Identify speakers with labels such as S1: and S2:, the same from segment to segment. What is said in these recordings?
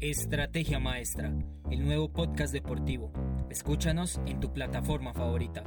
S1: Estrategia Maestra, el nuevo podcast deportivo. Escúchanos en tu plataforma favorita.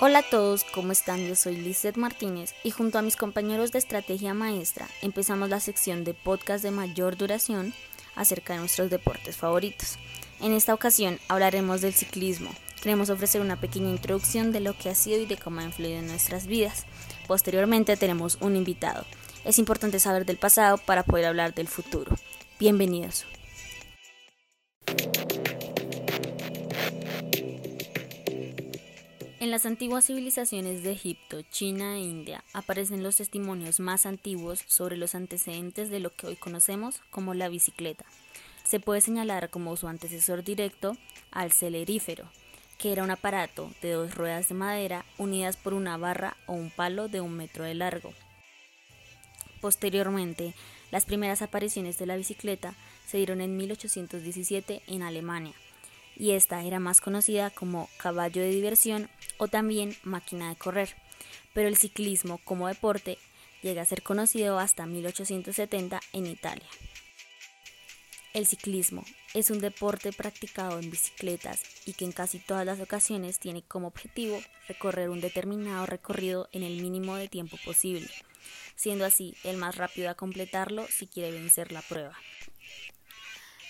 S2: Hola a todos, ¿cómo están? Yo soy Lizeth Martínez y junto a mis compañeros de Estrategia Maestra empezamos la sección de podcast de mayor duración acerca de nuestros deportes favoritos. En esta ocasión hablaremos del ciclismo. Queremos ofrecer una pequeña introducción de lo que ha sido y de cómo ha influido en nuestras vidas. Posteriormente tenemos un invitado. Es importante saber del pasado para poder hablar del futuro. Bienvenidos. En las antiguas civilizaciones de Egipto, China e India aparecen los testimonios más antiguos sobre los antecedentes de lo que hoy conocemos como la bicicleta. Se puede señalar como su antecesor directo al celerífero, que era un aparato de dos ruedas de madera unidas por una barra o un palo de un metro de largo. Posteriormente, las primeras apariciones de la bicicleta se dieron en 1817 en Alemania, y esta era más conocida como caballo de diversión o también máquina de correr, pero el ciclismo como deporte llega a ser conocido hasta 1870 en Italia. El ciclismo es un deporte practicado en bicicletas y que en casi todas las ocasiones tiene como objetivo recorrer un determinado recorrido en el mínimo de tiempo posible, siendo así el más rápido a completarlo si quiere vencer la prueba.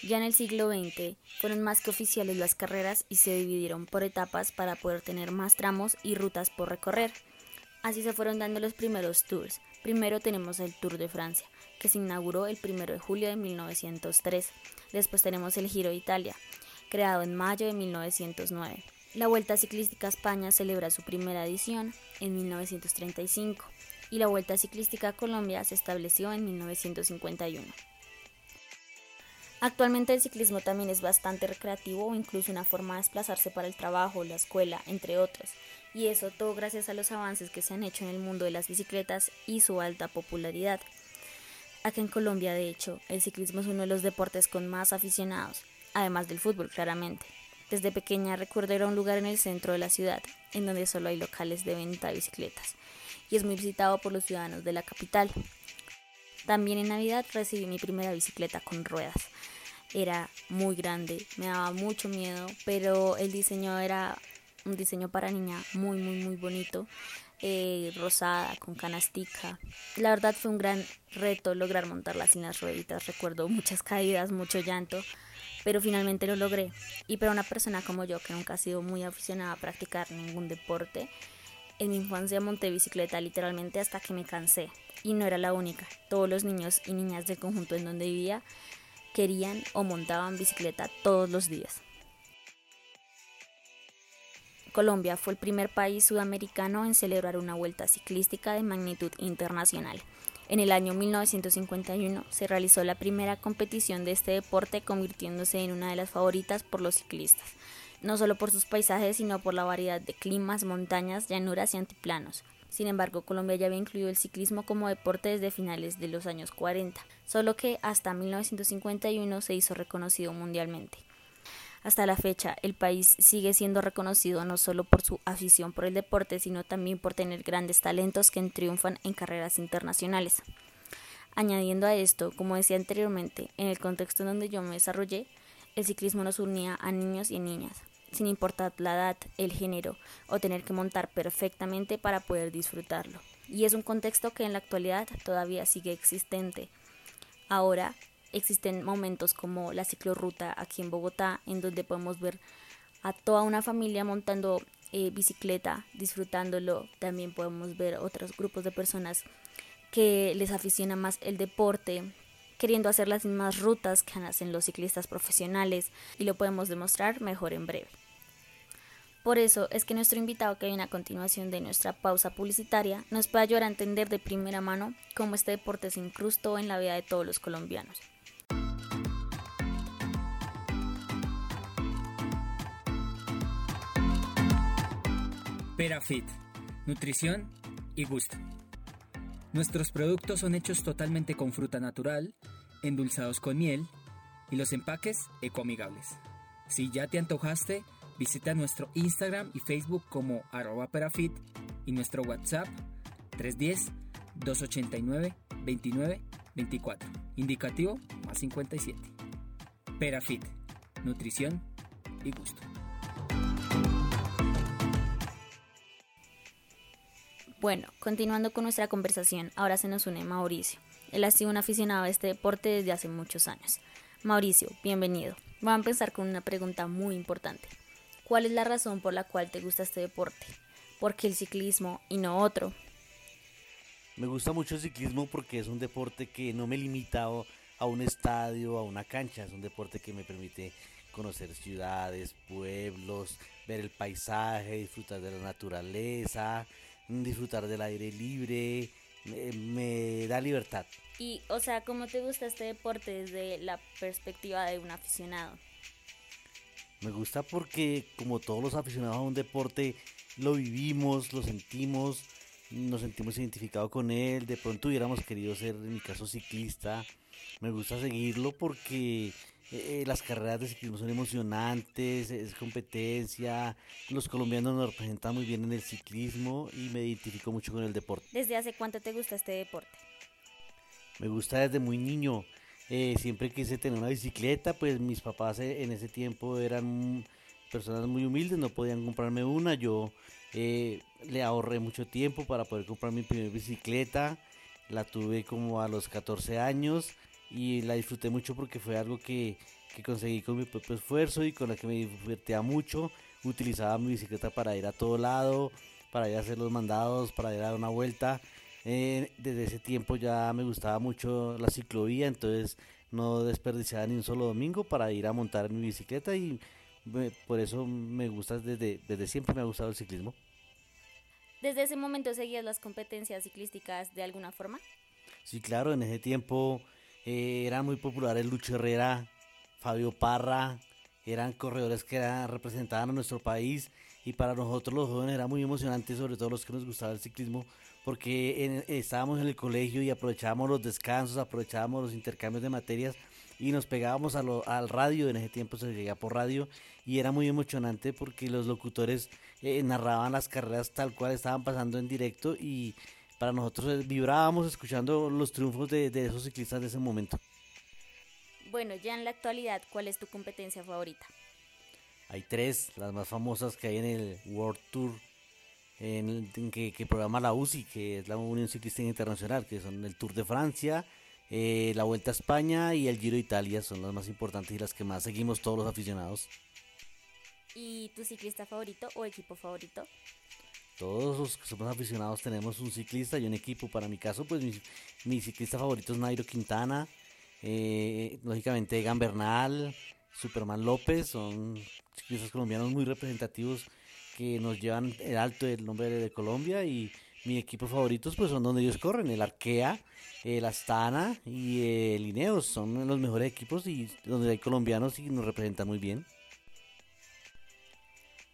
S2: Ya en el siglo XX fueron más que oficiales las carreras y se dividieron por etapas para poder tener más tramos y rutas por recorrer. Así se fueron dando los primeros tours. Primero tenemos el Tour de Francia, que se inauguró el 1 de julio de 1903. Después tenemos el Giro de Italia, creado en mayo de 1909. La Vuelta Ciclística a España celebra su primera edición en 1935 y la Vuelta Ciclística a Colombia se estableció en 1951. Actualmente el ciclismo también es bastante recreativo o incluso una forma de desplazarse para el trabajo, la escuela, entre otros, y eso todo gracias a los avances que se han hecho en el mundo de las bicicletas y su alta popularidad. Acá en Colombia, de hecho, el ciclismo es uno de los deportes con más aficionados, además del fútbol, claramente. Desde pequeña recuerdo un lugar en el centro de la ciudad, en donde solo hay locales de venta de bicicletas, y es muy visitado por los ciudadanos de la capital. También en Navidad recibí mi primera bicicleta con ruedas. Era muy grande, me daba mucho miedo, pero el diseño era un diseño para niña muy, muy, muy bonito. Eh, rosada, con canastica. La verdad fue un gran reto lograr montarla sin las rueditas. Recuerdo muchas caídas, mucho llanto, pero finalmente lo logré. Y para una persona como yo, que nunca ha sido muy aficionada a practicar ningún deporte, en mi infancia monté bicicleta literalmente hasta que me cansé. Y no era la única. Todos los niños y niñas del conjunto en donde vivía querían o montaban bicicleta todos los días. Colombia fue el primer país sudamericano en celebrar una vuelta ciclística de magnitud internacional. En el año 1951 se realizó la primera competición de este deporte convirtiéndose en una de las favoritas por los ciclistas, no solo por sus paisajes sino por la variedad de climas, montañas, llanuras y antiplanos. Sin embargo, Colombia ya había incluido el ciclismo como deporte desde finales de los años 40, solo que hasta 1951 se hizo reconocido mundialmente. Hasta la fecha, el país sigue siendo reconocido no solo por su afición por el deporte, sino también por tener grandes talentos que triunfan en carreras internacionales. Añadiendo a esto, como decía anteriormente, en el contexto en donde yo me desarrollé, el ciclismo nos unía a niños y niñas, sin importar la edad, el género o tener que montar perfectamente para poder disfrutarlo. Y es un contexto que en la actualidad todavía sigue existente. Ahora, existen momentos como la ciclorruta aquí en Bogotá, en donde podemos ver a toda una familia montando eh, bicicleta, disfrutándolo. También podemos ver otros grupos de personas que les aficiona más el deporte, queriendo hacer las mismas rutas que hacen los ciclistas profesionales y lo podemos demostrar mejor en breve. Por eso es que nuestro invitado que viene a continuación de nuestra pausa publicitaria nos puede ayudar a entender de primera mano cómo este deporte se incrustó en la vida de todos los colombianos.
S1: Perafit, nutrición y gusto. Nuestros productos son hechos totalmente con fruta natural, endulzados con miel y los empaques ecoamigables. Si ya te antojaste, visita nuestro Instagram y Facebook como arroba perafit y nuestro WhatsApp 310 289 29 24. Indicativo más 57. Perafit. Nutrición y gusto.
S2: Bueno, continuando con nuestra conversación, ahora se nos une Mauricio. Él ha sido un aficionado a este deporte desde hace muchos años. Mauricio, bienvenido. Vamos a empezar con una pregunta muy importante. ¿Cuál es la razón por la cual te gusta este deporte? ¿Por qué el ciclismo y no otro?
S3: Me gusta mucho el ciclismo porque es un deporte que no me limita a un estadio, a una cancha. Es un deporte que me permite conocer ciudades, pueblos, ver el paisaje, disfrutar de la naturaleza, disfrutar del aire libre. Me, me da libertad.
S2: Y, o sea, ¿cómo te gusta este deporte desde la perspectiva de un aficionado?
S3: Me gusta porque como todos los aficionados a un deporte lo vivimos, lo sentimos, nos sentimos identificados con él, de pronto hubiéramos querido ser, en mi caso, ciclista. Me gusta seguirlo porque eh, las carreras de ciclismo son emocionantes, es competencia, los colombianos nos representan muy bien en el ciclismo y me identifico mucho con el deporte.
S2: ¿Desde hace cuánto te gusta este deporte?
S3: Me gusta desde muy niño. Eh, siempre quise tener una bicicleta, pues mis papás eh, en ese tiempo eran personas muy humildes, no podían comprarme una. Yo eh, le ahorré mucho tiempo para poder comprar mi primera bicicleta. La tuve como a los 14 años y la disfruté mucho porque fue algo que, que conseguí con mi propio esfuerzo y con la que me divertía mucho. Utilizaba mi bicicleta para ir a todo lado, para ir a hacer los mandados, para ir a dar una vuelta. Eh, desde ese tiempo ya me gustaba mucho la ciclovía, entonces no desperdiciaba ni un solo domingo para ir a montar mi bicicleta y por eso me gusta desde, desde siempre me ha gustado el ciclismo.
S2: ¿Desde ese momento seguías las competencias ciclísticas de alguna forma?
S3: Sí, claro, en ese tiempo eh, era muy popular el Lucho Herrera, Fabio Parra, eran corredores que eran, representaban a nuestro país y para nosotros los jóvenes era muy emocionante, sobre todo los que nos gustaba el ciclismo, porque estábamos en el colegio y aprovechábamos los descansos, aprovechábamos los intercambios de materias y nos pegábamos al radio, en ese tiempo se llegaba por radio y era muy emocionante porque los locutores eh, narraban las carreras tal cual estaban pasando en directo y para nosotros vibrábamos escuchando los triunfos de, de esos ciclistas de ese momento.
S2: Bueno, ya en la actualidad, ¿cuál es tu competencia favorita?
S3: Hay tres, las más famosas que hay en el World Tour, en, que, programa la UCI, que es la Unión Ciclista Internacional, que son el Tour de Francia, eh, la Vuelta a España y el Giro de Italia, son las más importantes y las que más seguimos todos los aficionados.
S2: ¿Y tu ciclista favorito o equipo favorito?
S3: Todos los que somos aficionados tenemos un ciclista y un equipo. Para mi caso, pues mi, ciclista favorito es Nairo Quintana, eh, lógicamente Egan Bernal, Superman López, son ciclistas colombianos muy representativos que nos llevan el alto del nombre de Colombia y mis equipos favoritos pues son donde ellos corren, el Arkea, el Astana y el Ineos, son los mejores equipos y donde hay colombianos y nos representan muy bien.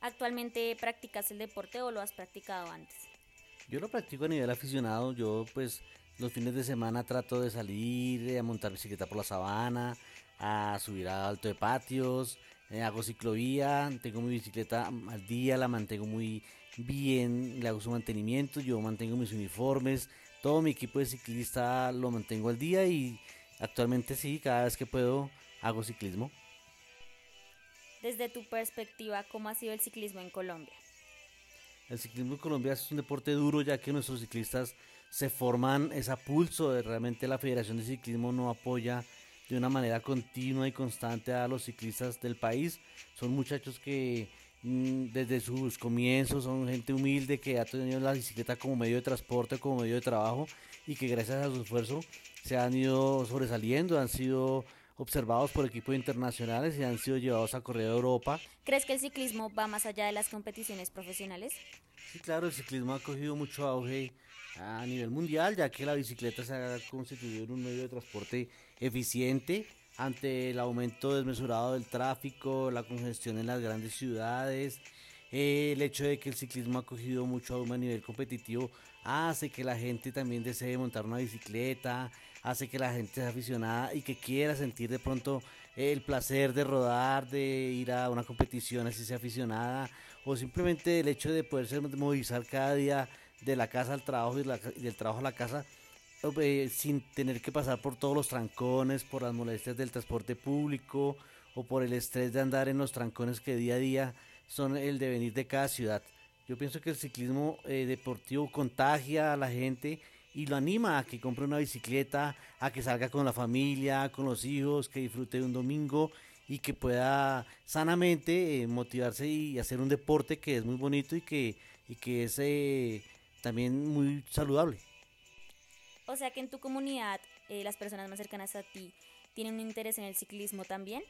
S2: ¿Actualmente practicas el deporte o lo has practicado antes?
S3: Yo lo practico a nivel aficionado, yo pues los fines de semana trato de salir a montar bicicleta por la sabana, a subir a alto de patios, eh, hago ciclovía, tengo mi bicicleta al día, la mantengo muy bien, le hago su mantenimiento, yo mantengo mis uniformes, todo mi equipo de ciclista lo mantengo al día y actualmente sí, cada vez que puedo hago ciclismo.
S2: Desde tu perspectiva, ¿cómo ha sido el ciclismo en Colombia?
S3: El ciclismo en Colombia es un deporte duro ya que nuestros ciclistas se forman esa pulso, de realmente la Federación de Ciclismo no apoya de una manera continua y constante a los ciclistas del país. Son muchachos que mm, desde sus comienzos son gente humilde que ha tenido la bicicleta como medio de transporte, como medio de trabajo y que gracias a su esfuerzo se han ido sobresaliendo, han sido observados por equipos internacionales y han sido llevados a correr a Europa.
S2: ¿Crees que el ciclismo va más allá de las competiciones profesionales?
S3: Sí, claro, el ciclismo ha cogido mucho auge a nivel mundial, ya que la bicicleta se ha constituido en un medio de transporte eficiente ante el aumento desmesurado del tráfico, la congestión en las grandes ciudades, el hecho de que el ciclismo ha cogido mucho auge a nivel competitivo hace que la gente también desee montar una bicicleta, hace que la gente sea aficionada y que quiera sentir de pronto el placer de rodar, de ir a una competición así sea aficionada, o simplemente el hecho de poderse movilizar cada día de la casa al trabajo y, del trabajo a la casa eh, sin tener que pasar por todos los trancones, por las molestias del transporte público o por el estrés de andar en los trancones que día a día son el devenir de cada ciudad. Yo pienso que el ciclismo eh, deportivo contagia a la gente y lo anima a que compre una bicicleta, a que salga con la familia, con los hijos, que disfrute de un domingo y que pueda sanamente eh, motivarse y hacer un deporte que es muy bonito y que, y que es eh, también muy saludable.
S2: O sea que en tu comunidad las personas más cercanas a ti tienen un interés en el ciclismo también.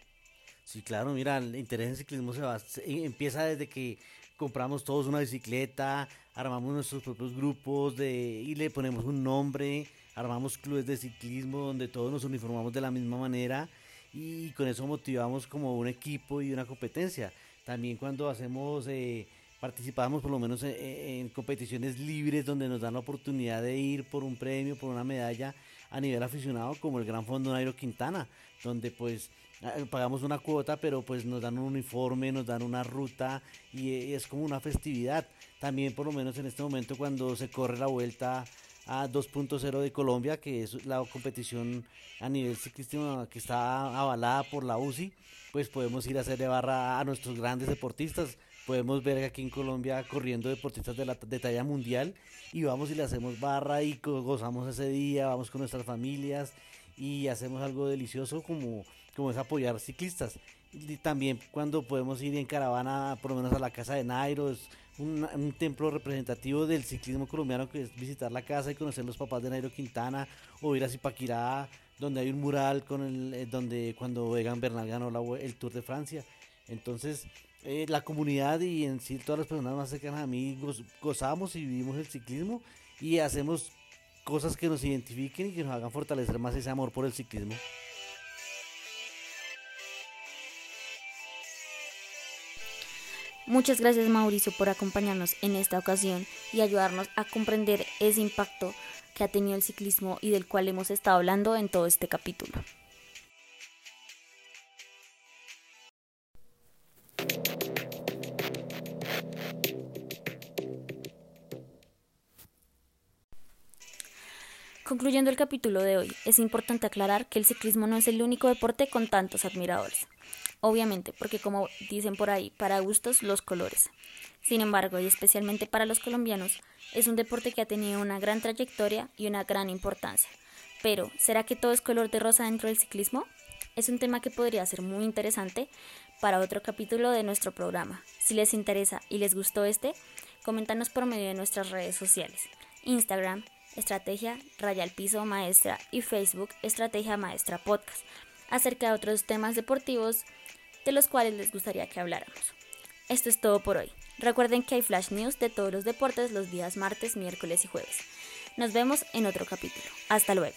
S3: Sí, claro, mira, el interés en ciclismo se va, empieza desde que compramos todos una bicicleta, armamos nuestros propios grupos de, y le ponemos un nombre, armamos clubes de ciclismo donde todos nos uniformamos de la misma manera y con eso motivamos como un equipo y una competencia. También cuando hacemos, eh, participamos por lo menos en, en, competiciones libres donde nos dan la oportunidad de ir por un premio, por una medalla a nivel aficionado como el Gran Fondo Nairo Quintana, donde pues pagamos una cuota, pero pues nos dan un uniforme, nos dan una ruta y es como una festividad. También por lo menos en este momento cuando se corre la vuelta a 2.0 de Colombia, que es la competición a nivel ciclístico que está avalada por la UCI, pues podemos ir a hacerle barra a nuestros grandes deportistas. Podemos ver aquí en Colombia corriendo deportistas de, la, de talla mundial y vamos y le hacemos barra y gozamos ese día, vamos con nuestras familias y hacemos algo delicioso como como es apoyar ciclistas. Y también cuando podemos ir en caravana, por lo menos a la casa de Nairo, es un, templo representativo del ciclismo colombiano que es visitar la casa y conocer los papás de Nairo Quintana, o ir a Zipaquirá, donde hay un mural con el, eh, donde cuando Egan Bernal ganó el Tour de Francia. Entonces, eh, la comunidad y en sí todas las personas más cercanas a mí gozamos y vivimos el ciclismo y hacemos cosas que nos identifiquen y que nos hagan fortalecer más ese amor por el ciclismo.
S2: Muchas gracias Mauricio por acompañarnos en esta ocasión y ayudarnos a comprender ese impacto que ha tenido el ciclismo y del cual hemos estado hablando en todo este capítulo. Concluyendo el capítulo de hoy, es importante aclarar que el ciclismo no es el único deporte con tantos admiradores obviamente, porque como dicen por ahí, para gustos los colores. Sin embargo, y especialmente para los colombianos, es un deporte que ha tenido una gran trayectoria y una gran importancia. Pero, ¿será que todo es color de rosa dentro del ciclismo? Es un tema que podría ser muy interesante para otro capítulo de nuestro programa. Si les interesa y les gustó este, coméntanos por medio de nuestras redes sociales. Instagram, Estrategia Raya Piso Maestra y Facebook Estrategia Maestra Podcast acerca de otros temas deportivos de los cuales les gustaría que habláramos. Esto es todo por hoy. Recuerden que hay flash news de todos los deportes los días martes, miércoles y jueves. Nos vemos en otro capítulo. Hasta luego.